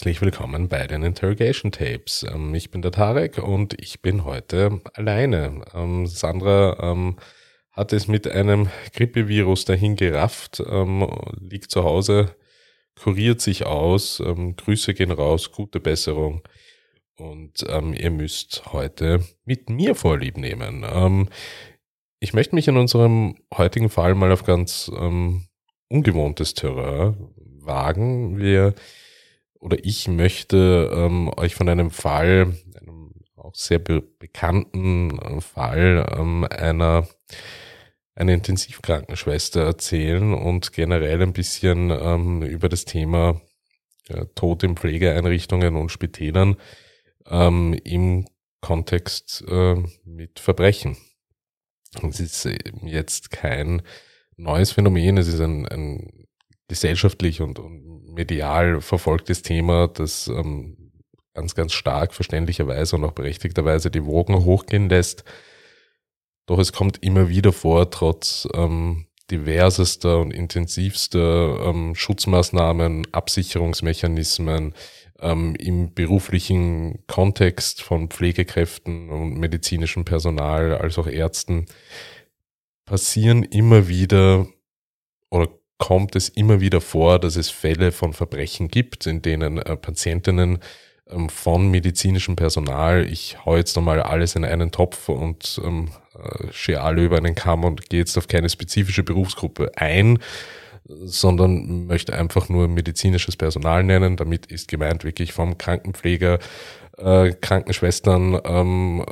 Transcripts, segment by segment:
Herzlich willkommen bei den Interrogation Tapes. Ähm, ich bin der Tarek und ich bin heute alleine. Ähm, Sandra ähm, hat es mit einem Grippevirus dahin gerafft, liegt zu Hause, kuriert sich aus. Grüße gehen raus, gute Besserung. Und ihr müsst heute mit mir Vorlieb nehmen. ich möchte mich in unserem heutigen Fall mal auf ganz ungewohntes Terrain wagen. Wir oder ich möchte ähm, euch von einem Fall, einem auch sehr be bekannten äh, Fall ähm, einer einer Intensivkrankenschwester erzählen und generell ein bisschen ähm, über das Thema äh, Tod in Pflegeeinrichtungen und Spitälern ähm, im Kontext äh, mit Verbrechen. Es ist jetzt kein neues Phänomen, es ist ein, ein gesellschaftlich und, und medial verfolgtes Thema, das ähm, ganz, ganz stark verständlicherweise und auch berechtigterweise die Wogen hochgehen lässt. Doch es kommt immer wieder vor, trotz ähm, diversester und intensivster ähm, Schutzmaßnahmen, Absicherungsmechanismen ähm, im beruflichen Kontext von Pflegekräften und medizinischem Personal als auch Ärzten passieren immer wieder oder kommt es immer wieder vor, dass es Fälle von Verbrechen gibt, in denen äh, Patientinnen ähm, von medizinischem Personal, ich hau jetzt nochmal alles in einen Topf und ähm, äh, schere alle über einen Kamm und gehe jetzt auf keine spezifische Berufsgruppe ein, sondern möchte einfach nur medizinisches Personal nennen. Damit ist gemeint wirklich vom Krankenpfleger, äh, Krankenschwestern, ähm,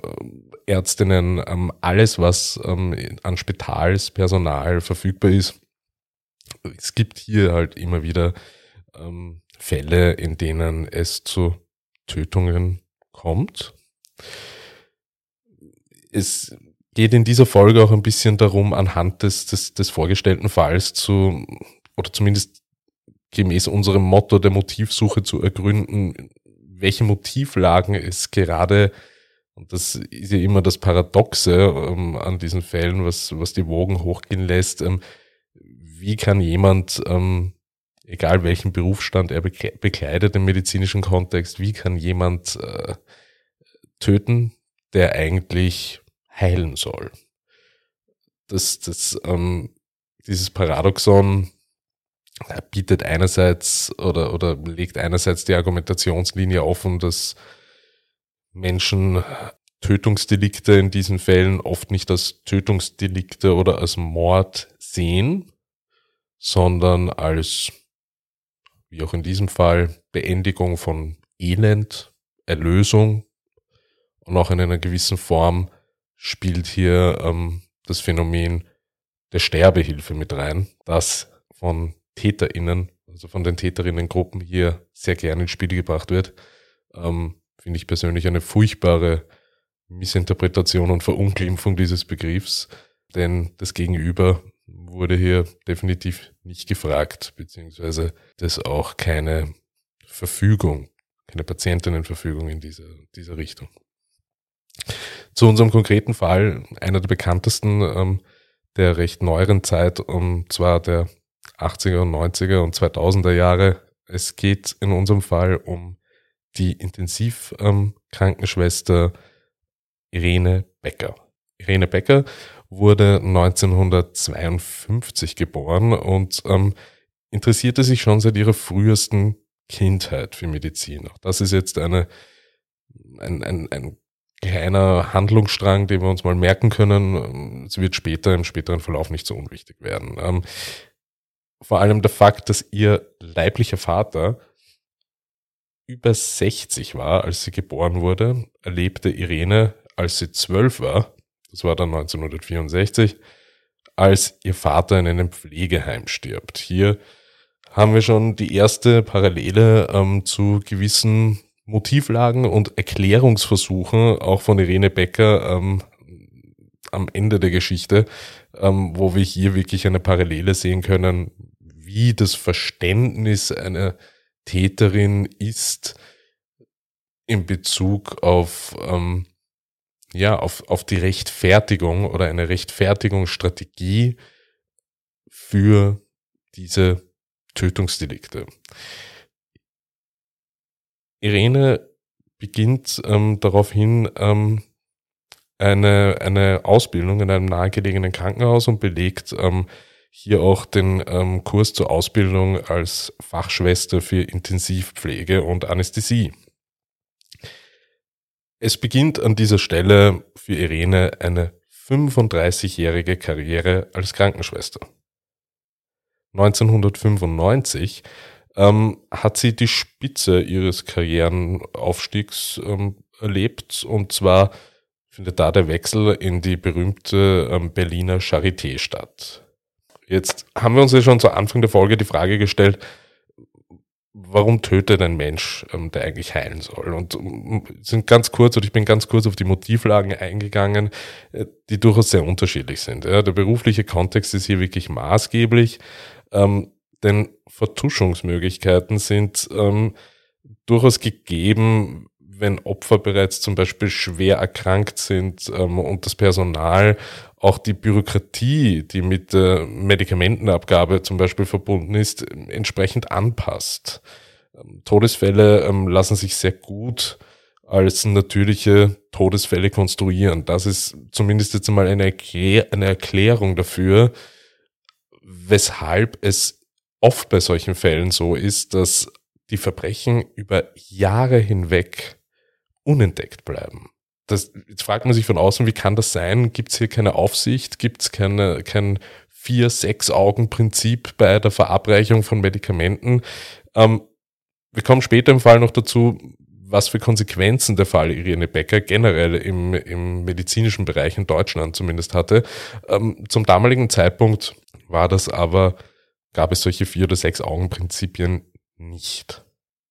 Ärztinnen, ähm, alles, was ähm, an Spitalspersonal verfügbar ist es gibt hier halt immer wieder ähm, Fälle, in denen es zu Tötungen kommt. Es geht in dieser Folge auch ein bisschen darum, anhand des, des, des vorgestellten Falls zu, oder zumindest gemäß unserem Motto der Motivsuche zu ergründen, welche Motivlagen es gerade, und das ist ja immer das Paradoxe ähm, an diesen Fällen, was, was die Wogen hochgehen lässt, ähm, wie kann jemand, ähm, egal welchen Berufsstand er bekleidet im medizinischen Kontext, wie kann jemand äh, töten, der eigentlich heilen soll? Das, das, ähm, dieses Paradoxon bietet einerseits oder, oder legt einerseits die Argumentationslinie offen, dass Menschen Tötungsdelikte in diesen Fällen oft nicht als Tötungsdelikte oder als Mord sehen, sondern als, wie auch in diesem Fall, Beendigung von Elend, Erlösung und auch in einer gewissen Form spielt hier ähm, das Phänomen der Sterbehilfe mit rein, das von TäterInnen, also von den Täterinnengruppen hier sehr gerne ins Spiel gebracht wird. Ähm, Finde ich persönlich eine furchtbare Missinterpretation und Verunglimpfung dieses Begriffs, denn das Gegenüber wurde hier definitiv nicht gefragt, beziehungsweise das auch keine Verfügung, keine Patientinnenverfügung in dieser, dieser Richtung. Zu unserem konkreten Fall, einer der bekanntesten ähm, der recht neueren Zeit, und zwar der 80er und 90er und 2000er Jahre. Es geht in unserem Fall um die Intensivkrankenschwester ähm, Irene Becker. Irene Becker wurde 1952 geboren und ähm, interessierte sich schon seit ihrer frühesten Kindheit für Medizin. Auch das ist jetzt eine, ein, ein, ein kleiner Handlungsstrang, den wir uns mal merken können. Es wird später im späteren Verlauf nicht so unwichtig werden. Ähm, vor allem der Fakt, dass ihr leiblicher Vater über 60 war, als sie geboren wurde, erlebte Irene, als sie zwölf war, das war dann 1964, als ihr Vater in einem Pflegeheim stirbt. Hier haben wir schon die erste Parallele ähm, zu gewissen Motivlagen und Erklärungsversuchen, auch von Irene Becker ähm, am Ende der Geschichte, ähm, wo wir hier wirklich eine Parallele sehen können, wie das Verständnis einer Täterin ist in Bezug auf ähm, ja, auf, auf die Rechtfertigung oder eine Rechtfertigungsstrategie für diese Tötungsdelikte. Irene beginnt ähm, daraufhin ähm, eine, eine Ausbildung in einem nahegelegenen Krankenhaus und belegt ähm, hier auch den ähm, Kurs zur Ausbildung als Fachschwester für Intensivpflege und Anästhesie. Es beginnt an dieser Stelle für Irene eine 35-jährige Karriere als Krankenschwester. 1995 ähm, hat sie die Spitze ihres Karrierenaufstiegs ähm, erlebt und zwar findet da der Wechsel in die berühmte ähm, Berliner Charité statt. Jetzt haben wir uns ja schon zu Anfang der Folge die Frage gestellt, warum tötet ein Mensch, ähm, der eigentlich heilen soll? Und ähm, sind ganz kurz, oder ich bin ganz kurz auf die Motivlagen eingegangen, äh, die durchaus sehr unterschiedlich sind. Ja, der berufliche Kontext ist hier wirklich maßgeblich, ähm, denn Vertuschungsmöglichkeiten sind ähm, durchaus gegeben, wenn Opfer bereits zum Beispiel schwer erkrankt sind ähm, und das Personal auch die Bürokratie, die mit der Medikamentenabgabe zum Beispiel verbunden ist, entsprechend anpasst. Ähm, Todesfälle ähm, lassen sich sehr gut als natürliche Todesfälle konstruieren. Das ist zumindest jetzt einmal eine, eine Erklärung dafür, weshalb es oft bei solchen Fällen so ist, dass die Verbrechen über Jahre hinweg unentdeckt bleiben. Das, jetzt fragt man sich von außen, wie kann das sein? Gibt es hier keine Aufsicht? Gibt es keine, kein Vier-Sechs-Augen-Prinzip bei der Verabreichung von Medikamenten? Ähm, wir kommen später im Fall noch dazu, was für Konsequenzen der Fall Irene Becker generell im, im medizinischen Bereich in Deutschland zumindest hatte. Ähm, zum damaligen Zeitpunkt war das aber, gab es solche Vier- oder Sechs-Augen-Prinzipien nicht.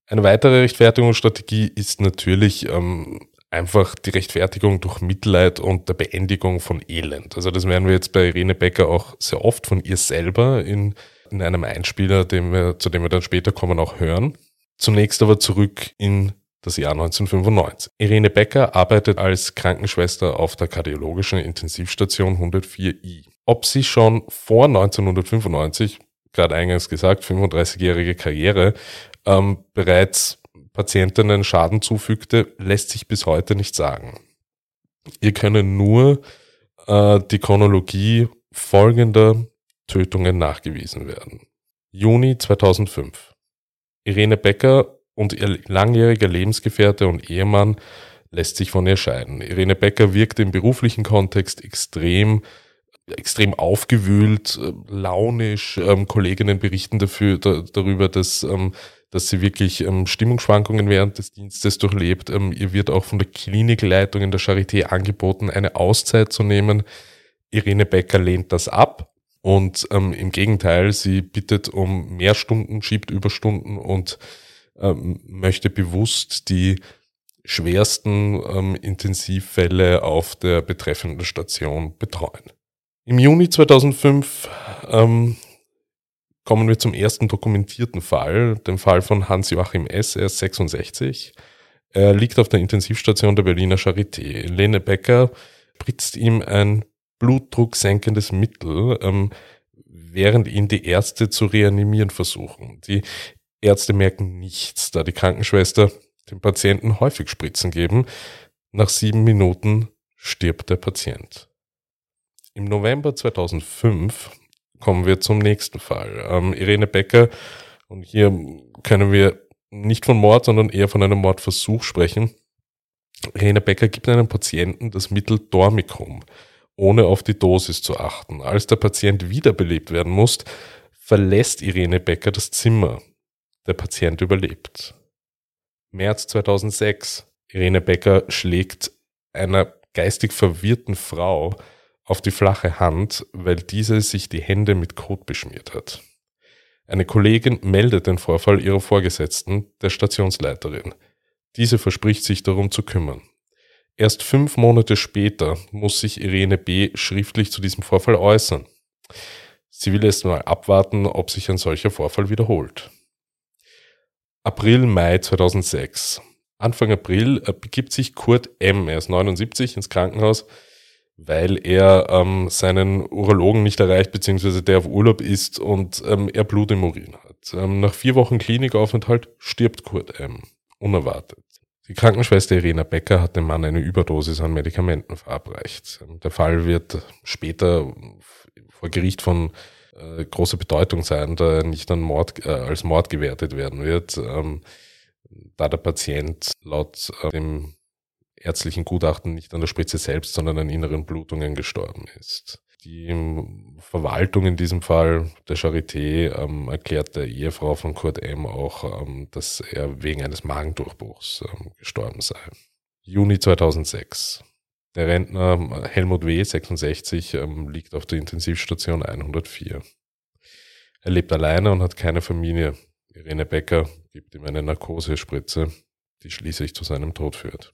Eine weitere Rechtfertigungsstrategie ist natürlich ähm, einfach die Rechtfertigung durch Mitleid und der Beendigung von Elend. Also das werden wir jetzt bei Irene Becker auch sehr oft von ihr selber in, in einem Einspieler, dem wir, zu dem wir dann später kommen, auch hören. Zunächst aber zurück in das Jahr 1995. Irene Becker arbeitet als Krankenschwester auf der kardiologischen Intensivstation 104i. Ob sie schon vor 1995, gerade eingangs gesagt, 35-jährige Karriere, ähm, bereits Patientinnen Schaden zufügte, lässt sich bis heute nicht sagen. Ihr können nur äh, die Chronologie folgender Tötungen nachgewiesen werden. Juni 2005. Irene Becker und ihr langjähriger Lebensgefährte und Ehemann lässt sich von ihr scheiden. Irene Becker wirkt im beruflichen Kontext extrem extrem aufgewühlt, äh, launisch. Ähm, Kolleginnen berichten dafür, da, darüber, dass ähm, dass sie wirklich ähm, Stimmungsschwankungen während des Dienstes durchlebt. Ähm, ihr wird auch von der Klinikleitung in der Charité angeboten, eine Auszeit zu nehmen. Irene Becker lehnt das ab und ähm, im Gegenteil, sie bittet um mehr Stunden, schiebt Überstunden und ähm, möchte bewusst die schwersten ähm, Intensivfälle auf der betreffenden Station betreuen. Im Juni 2005 ähm, kommen wir zum ersten dokumentierten Fall, dem Fall von Hans-Joachim S., er ist 66. Er liegt auf der Intensivstation der Berliner Charité. Lene Becker spritzt ihm ein blutdrucksenkendes Mittel, ähm, während ihn die Ärzte zu reanimieren versuchen. Die Ärzte merken nichts, da die Krankenschwester dem Patienten häufig Spritzen geben. Nach sieben Minuten stirbt der Patient. Im November 2005 kommen wir zum nächsten Fall. Ähm, Irene Becker, und hier können wir nicht von Mord, sondern eher von einem Mordversuch sprechen. Irene Becker gibt einem Patienten das Mittel Dormicum, ohne auf die Dosis zu achten. Als der Patient wiederbelebt werden muss, verlässt Irene Becker das Zimmer. Der Patient überlebt. März 2006. Irene Becker schlägt einer geistig verwirrten Frau auf die flache Hand, weil diese sich die Hände mit Kot beschmiert hat. Eine Kollegin meldet den Vorfall ihrer Vorgesetzten, der Stationsleiterin. Diese verspricht sich darum zu kümmern. Erst fünf Monate später muss sich Irene B. schriftlich zu diesem Vorfall äußern. Sie will erst mal abwarten, ob sich ein solcher Vorfall wiederholt. April, Mai 2006. Anfang April begibt sich Kurt M., er ist 79, ins Krankenhaus, weil er ähm, seinen Urologen nicht erreicht, beziehungsweise der auf Urlaub ist und ähm, er Blut im Urin hat. Ähm, nach vier Wochen Klinikaufenthalt stirbt Kurt M. unerwartet. Die Krankenschwester Irena Becker hat dem Mann eine Überdosis an Medikamenten verabreicht. Der Fall wird später vor Gericht von äh, großer Bedeutung sein, da er nicht an Mord, äh, als Mord gewertet werden wird, ähm, da der Patient laut äh, dem ärztlichen Gutachten nicht an der Spritze selbst, sondern an inneren Blutungen gestorben ist. Die Verwaltung in diesem Fall der Charité ähm, erklärt der Ehefrau von Kurt M. auch, ähm, dass er wegen eines Magendurchbruchs ähm, gestorben sei. Juni 2006. Der Rentner Helmut W., 66, ähm, liegt auf der Intensivstation 104. Er lebt alleine und hat keine Familie. Irene Becker gibt ihm eine Narkosespritze, die schließlich zu seinem Tod führt.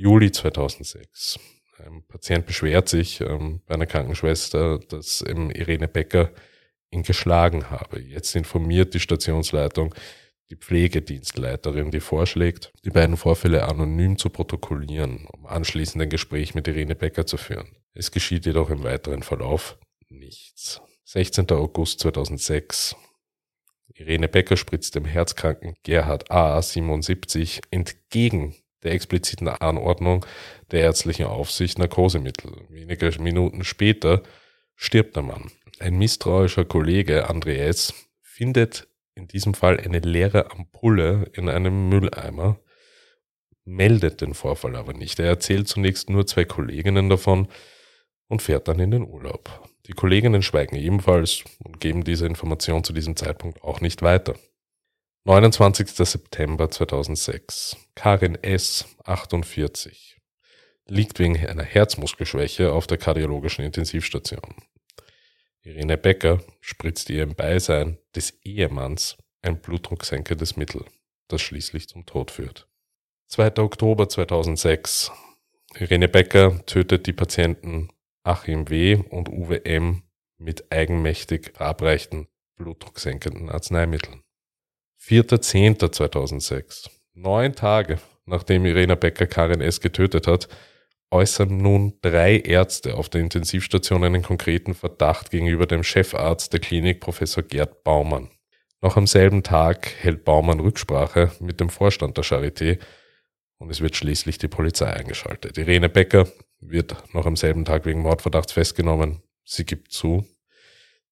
Juli 2006. Ein Patient beschwert sich ähm, bei einer Krankenschwester, dass ähm, Irene Becker ihn geschlagen habe. Jetzt informiert die Stationsleitung die Pflegedienstleiterin, die vorschlägt, die beiden Vorfälle anonym zu protokollieren, um anschließend ein Gespräch mit Irene Becker zu führen. Es geschieht jedoch im weiteren Verlauf nichts. 16. August 2006. Irene Becker spritzt dem herzkranken Gerhard A. 77 entgegen der expliziten Anordnung der ärztlichen Aufsicht Narkosemittel. Wenige Minuten später stirbt der Mann. Ein misstrauischer Kollege, André S., findet in diesem Fall eine leere Ampulle in einem Mülleimer, meldet den Vorfall aber nicht. Er erzählt zunächst nur zwei Kolleginnen davon und fährt dann in den Urlaub. Die Kolleginnen schweigen ebenfalls und geben diese Information zu diesem Zeitpunkt auch nicht weiter. 29. September 2006. Karin S., 48, liegt wegen einer Herzmuskelschwäche auf der kardiologischen Intensivstation. Irene Becker spritzt ihr im Beisein des Ehemanns ein blutdrucksenkendes Mittel, das schließlich zum Tod führt. 2. Oktober 2006. Irene Becker tötet die Patienten Achim W. und Uwe M. mit eigenmächtig verabreichten blutdrucksenkenden Arzneimitteln. 4.10.2006. Neun Tage nachdem Irena Becker Karin S. getötet hat, äußern nun drei Ärzte auf der Intensivstation einen konkreten Verdacht gegenüber dem Chefarzt der Klinik, Professor Gerd Baumann. Noch am selben Tag hält Baumann Rücksprache mit dem Vorstand der Charité und es wird schließlich die Polizei eingeschaltet. Irene Becker wird noch am selben Tag wegen Mordverdachts festgenommen. Sie gibt zu,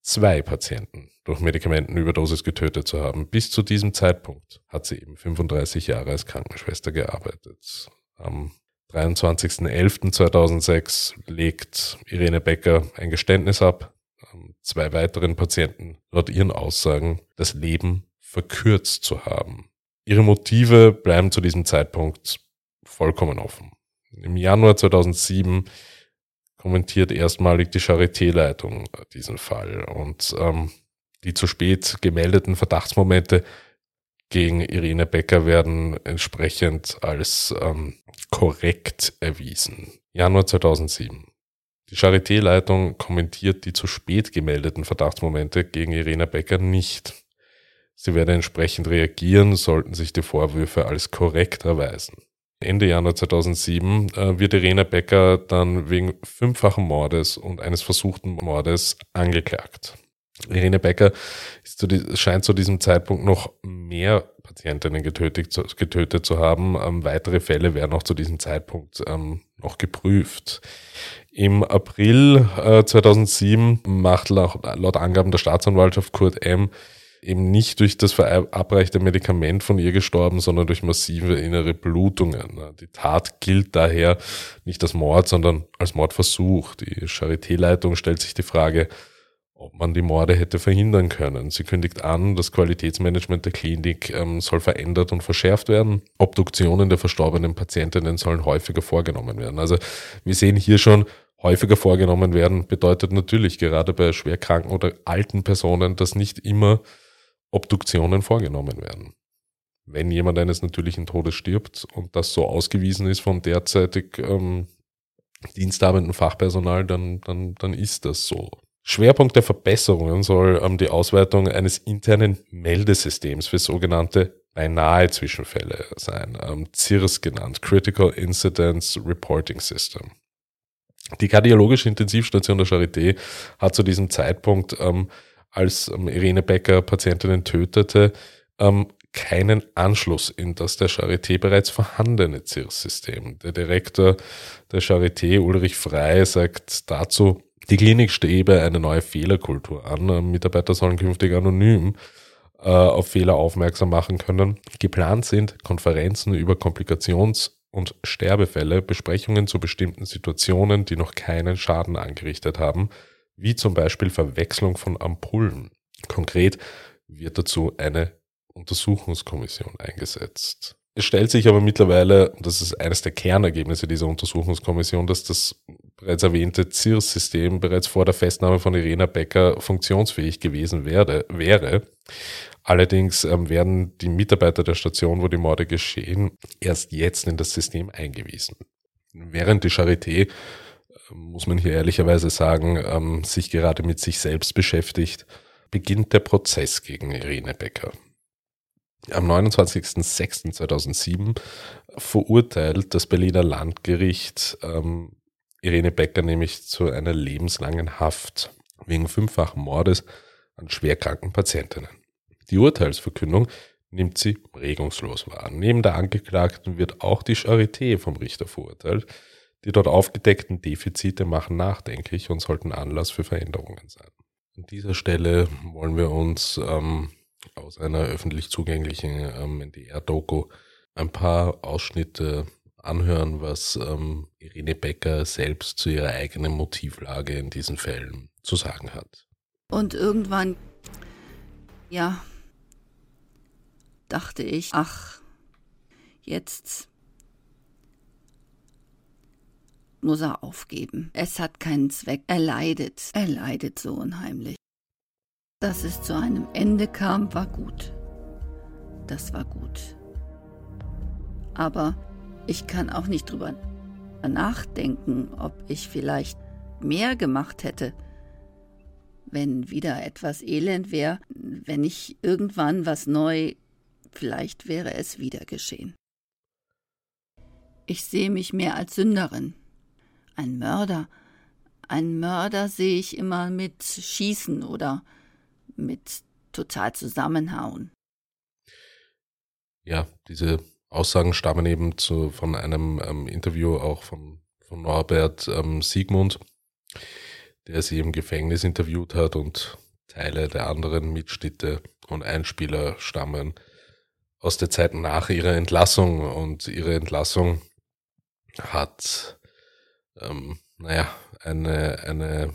zwei Patienten durch Medikamentenüberdosis getötet zu haben. Bis zu diesem Zeitpunkt hat sie eben 35 Jahre als Krankenschwester gearbeitet. Am 23.11.2006 legt Irene Becker ein Geständnis ab, zwei weiteren Patienten laut ihren Aussagen das Leben verkürzt zu haben. Ihre Motive bleiben zu diesem Zeitpunkt vollkommen offen. Im Januar 2007 kommentiert erstmalig die Charité-Leitung diesen Fall und ähm, die zu spät gemeldeten Verdachtsmomente gegen Irene Becker werden entsprechend als ähm, korrekt erwiesen. Januar 2007. Die Charité-Leitung kommentiert die zu spät gemeldeten Verdachtsmomente gegen Irene Becker nicht. Sie werde entsprechend reagieren, sollten sich die Vorwürfe als korrekt erweisen. Ende Januar 2007 äh, wird Irene Becker dann wegen fünffachen Mordes und eines versuchten Mordes angeklagt. Irene Becker zu, scheint zu diesem Zeitpunkt noch mehr Patientinnen getötet, getötet zu haben. Ähm, weitere Fälle werden auch zu diesem Zeitpunkt ähm, noch geprüft. Im April äh, 2007 macht laut, laut Angaben der Staatsanwaltschaft Kurt M eben nicht durch das verabreichte Medikament von ihr gestorben, sondern durch massive innere Blutungen. Die Tat gilt daher nicht als Mord, sondern als Mordversuch. Die Charité-Leitung stellt sich die Frage, ob man die Morde hätte verhindern können. Sie kündigt an, das Qualitätsmanagement der Klinik ähm, soll verändert und verschärft werden. Obduktionen der verstorbenen Patientinnen sollen häufiger vorgenommen werden. Also wir sehen hier schon, häufiger vorgenommen werden bedeutet natürlich gerade bei schwerkranken oder alten Personen, dass nicht immer Obduktionen vorgenommen werden. Wenn jemand eines natürlichen Todes stirbt und das so ausgewiesen ist vom derzeitig ähm, diensthabenden Fachpersonal, dann, dann, dann ist das so. Schwerpunkt der Verbesserungen soll ähm, die Ausweitung eines internen Meldesystems für sogenannte beinahe Zwischenfälle sein, ähm, CIRS genannt, Critical Incidents Reporting System. Die kardiologische Intensivstation der Charité hat zu diesem Zeitpunkt, ähm, als ähm, Irene Becker Patientinnen tötete, ähm, keinen Anschluss in das der Charité bereits vorhandene CIRS-System. Der Direktor der Charité, Ulrich Frey, sagt dazu, die Klinik strebe eine neue Fehlerkultur an. Mitarbeiter sollen künftig anonym äh, auf Fehler aufmerksam machen können. Geplant sind Konferenzen über Komplikations- und Sterbefälle, Besprechungen zu bestimmten Situationen, die noch keinen Schaden angerichtet haben, wie zum Beispiel Verwechslung von Ampullen. Konkret wird dazu eine Untersuchungskommission eingesetzt. Es stellt sich aber mittlerweile, und das ist eines der Kernergebnisse dieser Untersuchungskommission, dass das bereits erwähnte CIRS-System bereits vor der Festnahme von Irena Becker funktionsfähig gewesen werde, wäre. Allerdings ähm, werden die Mitarbeiter der Station, wo die Morde geschehen, erst jetzt in das System eingewiesen. Während die Charité, muss man hier ehrlicherweise sagen, ähm, sich gerade mit sich selbst beschäftigt, beginnt der Prozess gegen Irene Becker. Am 29.06.2007 verurteilt das Berliner Landgericht ähm, Irene Becker nämlich zu einer lebenslangen Haft wegen fünffachen Mordes an schwerkranken Patientinnen. Die Urteilsverkündung nimmt sie regungslos wahr. Neben der Angeklagten wird auch die Charité vom Richter verurteilt. Die dort aufgedeckten Defizite machen nachdenklich und sollten Anlass für Veränderungen sein. An dieser Stelle wollen wir uns ähm, aus einer öffentlich zugänglichen ähm, NDR-Doku ein paar Ausschnitte anhören, was ähm, Irene Becker selbst zu ihrer eigenen Motivlage in diesen Fällen zu sagen hat. Und irgendwann, ja, dachte ich, ach, jetzt muss er aufgeben. Es hat keinen Zweck. Er leidet. Er leidet so unheimlich. Dass es zu einem Ende kam, war gut. Das war gut. Aber ich kann auch nicht drüber nachdenken, ob ich vielleicht mehr gemacht hätte, wenn wieder etwas Elend wäre, wenn ich irgendwann was neu, vielleicht wäre es wieder geschehen. Ich sehe mich mehr als Sünderin. Ein Mörder. Ein Mörder sehe ich immer mit Schießen oder mit total zusammenhauen. Ja, diese Aussagen stammen eben zu, von einem ähm, Interview auch von, von Norbert ähm, Siegmund, der sie im Gefängnis interviewt hat und Teile der anderen Mitschnitte und Einspieler stammen aus der Zeit nach ihrer Entlassung und ihre Entlassung hat, ähm, naja, eine, eine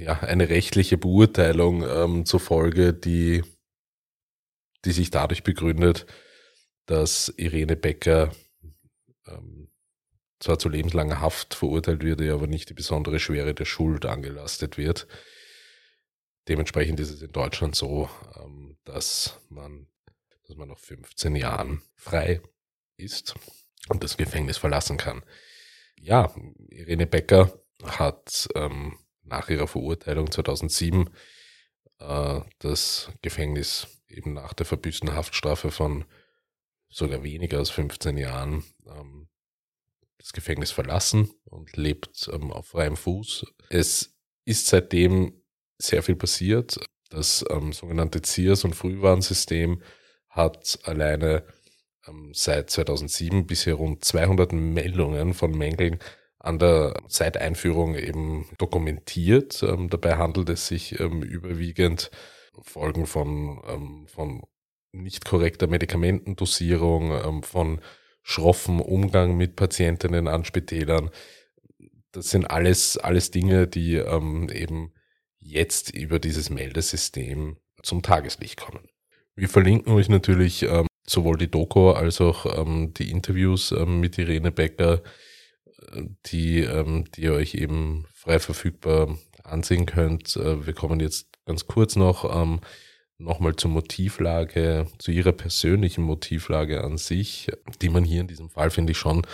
ja, eine rechtliche Beurteilung ähm, zur Folge, die, die sich dadurch begründet, dass Irene Becker ähm, zwar zu lebenslanger Haft verurteilt wird, aber nicht die besondere Schwere der Schuld angelastet wird. Dementsprechend ist es in Deutschland so, ähm, dass man, dass man nach 15 Jahren frei ist und das Gefängnis verlassen kann. Ja, Irene Becker hat ähm, nach ihrer Verurteilung 2007 äh, das Gefängnis eben nach der verbüßten Haftstrafe von sogar weniger als 15 Jahren ähm, das Gefängnis verlassen und lebt ähm, auf freiem Fuß. Es ist seitdem sehr viel passiert. Das ähm, sogenannte CIRS- und Frühwarnsystem hat alleine seit 2007 bisher rund 200 Meldungen von Mängeln an der Zeiteinführung eben dokumentiert. Ähm, dabei handelt es sich ähm, überwiegend Folgen von, ähm, von nicht korrekter Medikamentendosierung, ähm, von schroffem Umgang mit Patientinnen an Spitälern. Das sind alles, alles Dinge, die ähm, eben jetzt über dieses Meldesystem zum Tageslicht kommen. Wir verlinken euch natürlich ähm, sowohl die Doku als auch die Interviews mit Irene Becker die, ähm, die ihr euch eben frei verfügbar ansehen könnt. Äh, wir kommen jetzt ganz kurz noch ähm, nochmal zur Motivlage, zu ihrer persönlichen Motivlage an sich, die man hier in diesem Fall, finde ich, schon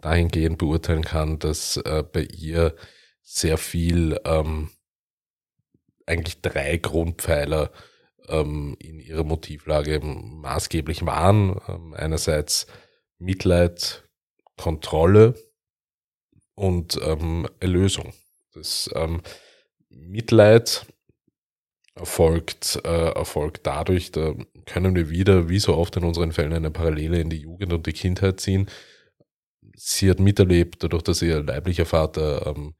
dahingehend beurteilen kann, dass äh, bei ihr sehr viel ähm, eigentlich drei Grundpfeiler ähm, in ihrer Motivlage maßgeblich waren. Ähm, einerseits Mitleid, Kontrolle, und ähm, Erlösung. Das ähm, Mitleid erfolgt, äh, erfolgt dadurch, da können wir wieder, wie so oft in unseren Fällen, eine Parallele in die Jugend und die Kindheit ziehen. Sie hat miterlebt, dadurch, dass ihr leiblicher Vater ähm,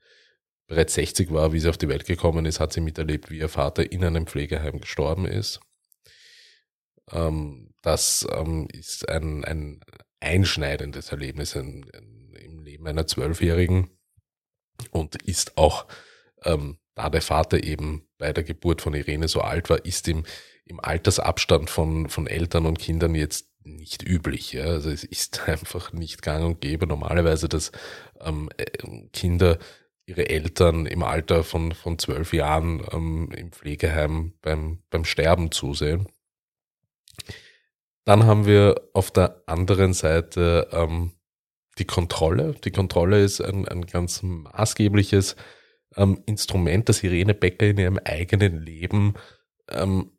bereits 60 war, wie sie auf die Welt gekommen ist, hat sie miterlebt, wie ihr Vater in einem Pflegeheim gestorben ist. Ähm, das ähm, ist ein, ein einschneidendes Erlebnis in, in, im Leben einer Zwölfjährigen und ist auch, ähm, da der Vater eben bei der Geburt von Irene so alt war, ist im, im Altersabstand von, von Eltern und Kindern jetzt nicht üblich. Ja? Also es ist einfach nicht gang und gäbe normalerweise, dass ähm, äh, Kinder ihre Eltern im Alter von, von zwölf Jahren ähm, im Pflegeheim beim, beim Sterben zusehen. Dann haben wir auf der anderen Seite ähm, die Kontrolle. Die Kontrolle ist ein, ein ganz maßgebliches ähm, Instrument, das Irene Becker in ihrem eigenen Leben ähm,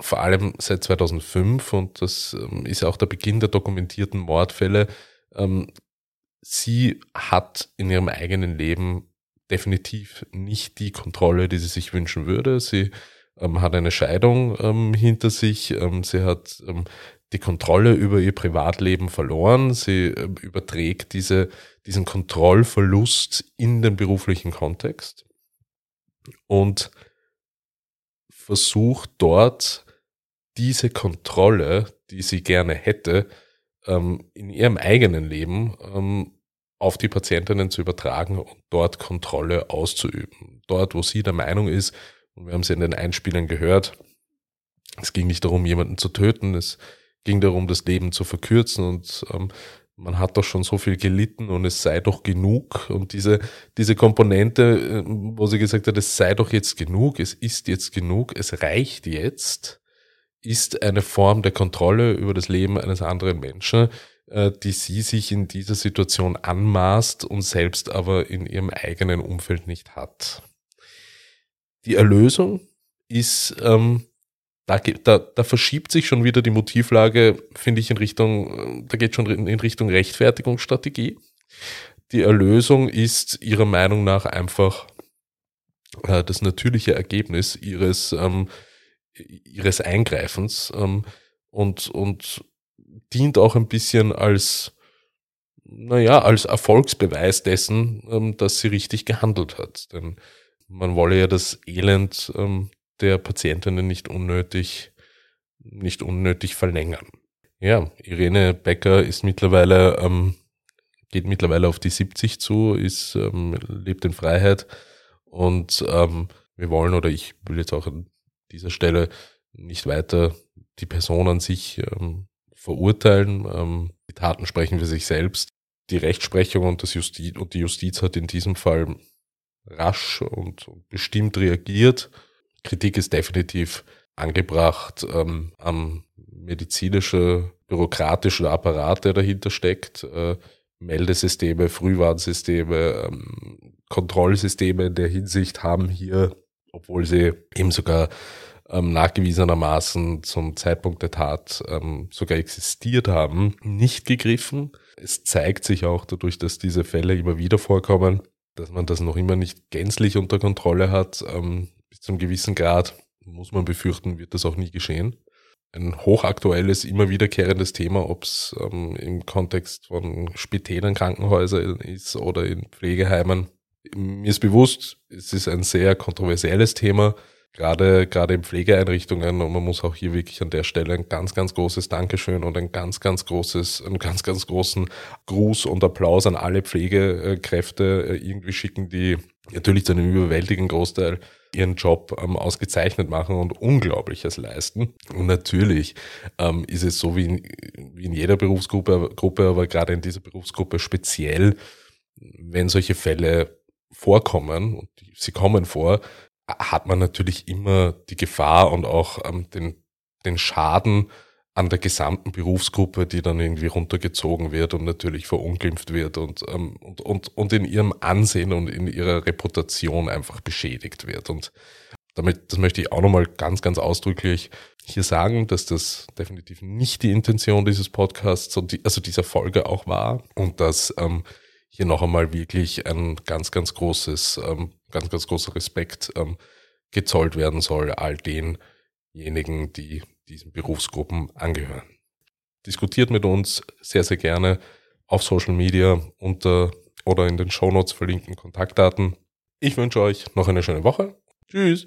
vor allem seit 2005 und das ähm, ist auch der Beginn der dokumentierten Mordfälle. Ähm, sie hat in ihrem eigenen Leben definitiv nicht die Kontrolle, die sie sich wünschen würde. Sie ähm, hat eine Scheidung ähm, hinter sich. Ähm, sie hat ähm, die Kontrolle über ihr Privatleben verloren. Sie äh, überträgt diese, diesen Kontrollverlust in den beruflichen Kontext und versucht dort diese Kontrolle, die sie gerne hätte, ähm, in ihrem eigenen Leben ähm, auf die Patientinnen zu übertragen und dort Kontrolle auszuüben. Dort, wo sie der Meinung ist, und wir haben es in den Einspielern gehört, es ging nicht darum, jemanden zu töten, es ging darum, das Leben zu verkürzen und ähm, man hat doch schon so viel gelitten und es sei doch genug. Und diese, diese Komponente, äh, wo sie gesagt hat, es sei doch jetzt genug, es ist jetzt genug, es reicht jetzt, ist eine Form der Kontrolle über das Leben eines anderen Menschen, die sie sich in dieser Situation anmaßt und selbst aber in ihrem eigenen Umfeld nicht hat. Die Erlösung ist, ähm, da, da, da verschiebt sich schon wieder die Motivlage, finde ich, in Richtung, da geht schon in Richtung Rechtfertigungsstrategie. Die Erlösung ist ihrer Meinung nach einfach äh, das natürliche Ergebnis ihres, ähm, ihres Eingreifens ähm, und, und dient auch ein bisschen als, naja, als Erfolgsbeweis dessen, ähm, dass sie richtig gehandelt hat. Denn man wolle ja das Elend ähm, der Patientinnen nicht unnötig, nicht unnötig verlängern. Ja, Irene Becker ist mittlerweile, ähm, geht mittlerweile auf die 70 zu, ist, ähm, lebt in Freiheit und ähm, wir wollen oder ich will jetzt auch an dieser Stelle nicht weiter die Person an sich ähm, verurteilen. Ähm, die Taten sprechen für sich selbst. Die Rechtsprechung und, das Justiz, und die Justiz hat in diesem Fall rasch und bestimmt reagiert. Kritik ist definitiv angebracht ähm, am medizinische, bürokratische Apparat, der dahinter steckt. Äh, Meldesysteme, Frühwarnsysteme, ähm, Kontrollsysteme in der Hinsicht haben hier, obwohl sie eben sogar ähm, nachgewiesenermaßen zum Zeitpunkt der Tat ähm, sogar existiert haben, nicht gegriffen. Es zeigt sich auch dadurch, dass diese Fälle immer wieder vorkommen, dass man das noch immer nicht gänzlich unter Kontrolle hat. Ähm, bis zum gewissen Grad muss man befürchten, wird das auch nie geschehen. Ein hochaktuelles, immer wiederkehrendes Thema, ob es ähm, im Kontext von Spitälern, Krankenhäusern ist oder in Pflegeheimen. Mir ist bewusst, es ist ein sehr kontroversielles Thema gerade, gerade in Pflegeeinrichtungen und man muss auch hier wirklich an der Stelle ein ganz, ganz großes Dankeschön und ein ganz, ganz großes, einen ganz, ganz großen Gruß und Applaus an alle Pflegekräfte äh, irgendwie schicken, die natürlich zu einem überwältigenden Großteil ihren Job ähm, ausgezeichnet machen und Unglaubliches leisten. Und natürlich ähm, ist es so wie in, wie in jeder Berufsgruppe, Gruppe, aber gerade in dieser Berufsgruppe speziell, wenn solche Fälle vorkommen, und sie kommen vor, hat man natürlich immer die Gefahr und auch ähm, den, den Schaden an der gesamten Berufsgruppe, die dann irgendwie runtergezogen wird und natürlich verunglimpft wird und, ähm, und, und, und in ihrem Ansehen und in ihrer Reputation einfach beschädigt wird. Und damit, das möchte ich auch nochmal ganz, ganz ausdrücklich hier sagen, dass das definitiv nicht die Intention dieses Podcasts, und die, also dieser Folge auch war und dass ähm, hier noch einmal wirklich ein ganz, ganz großes, ähm, ganz, ganz großer Respekt ähm, gezollt werden soll all denjenigen, die diesen Berufsgruppen angehören. Diskutiert mit uns sehr, sehr gerne auf Social Media unter oder in den Shownotes verlinkten Kontaktdaten. Ich wünsche euch noch eine schöne Woche. Tschüss.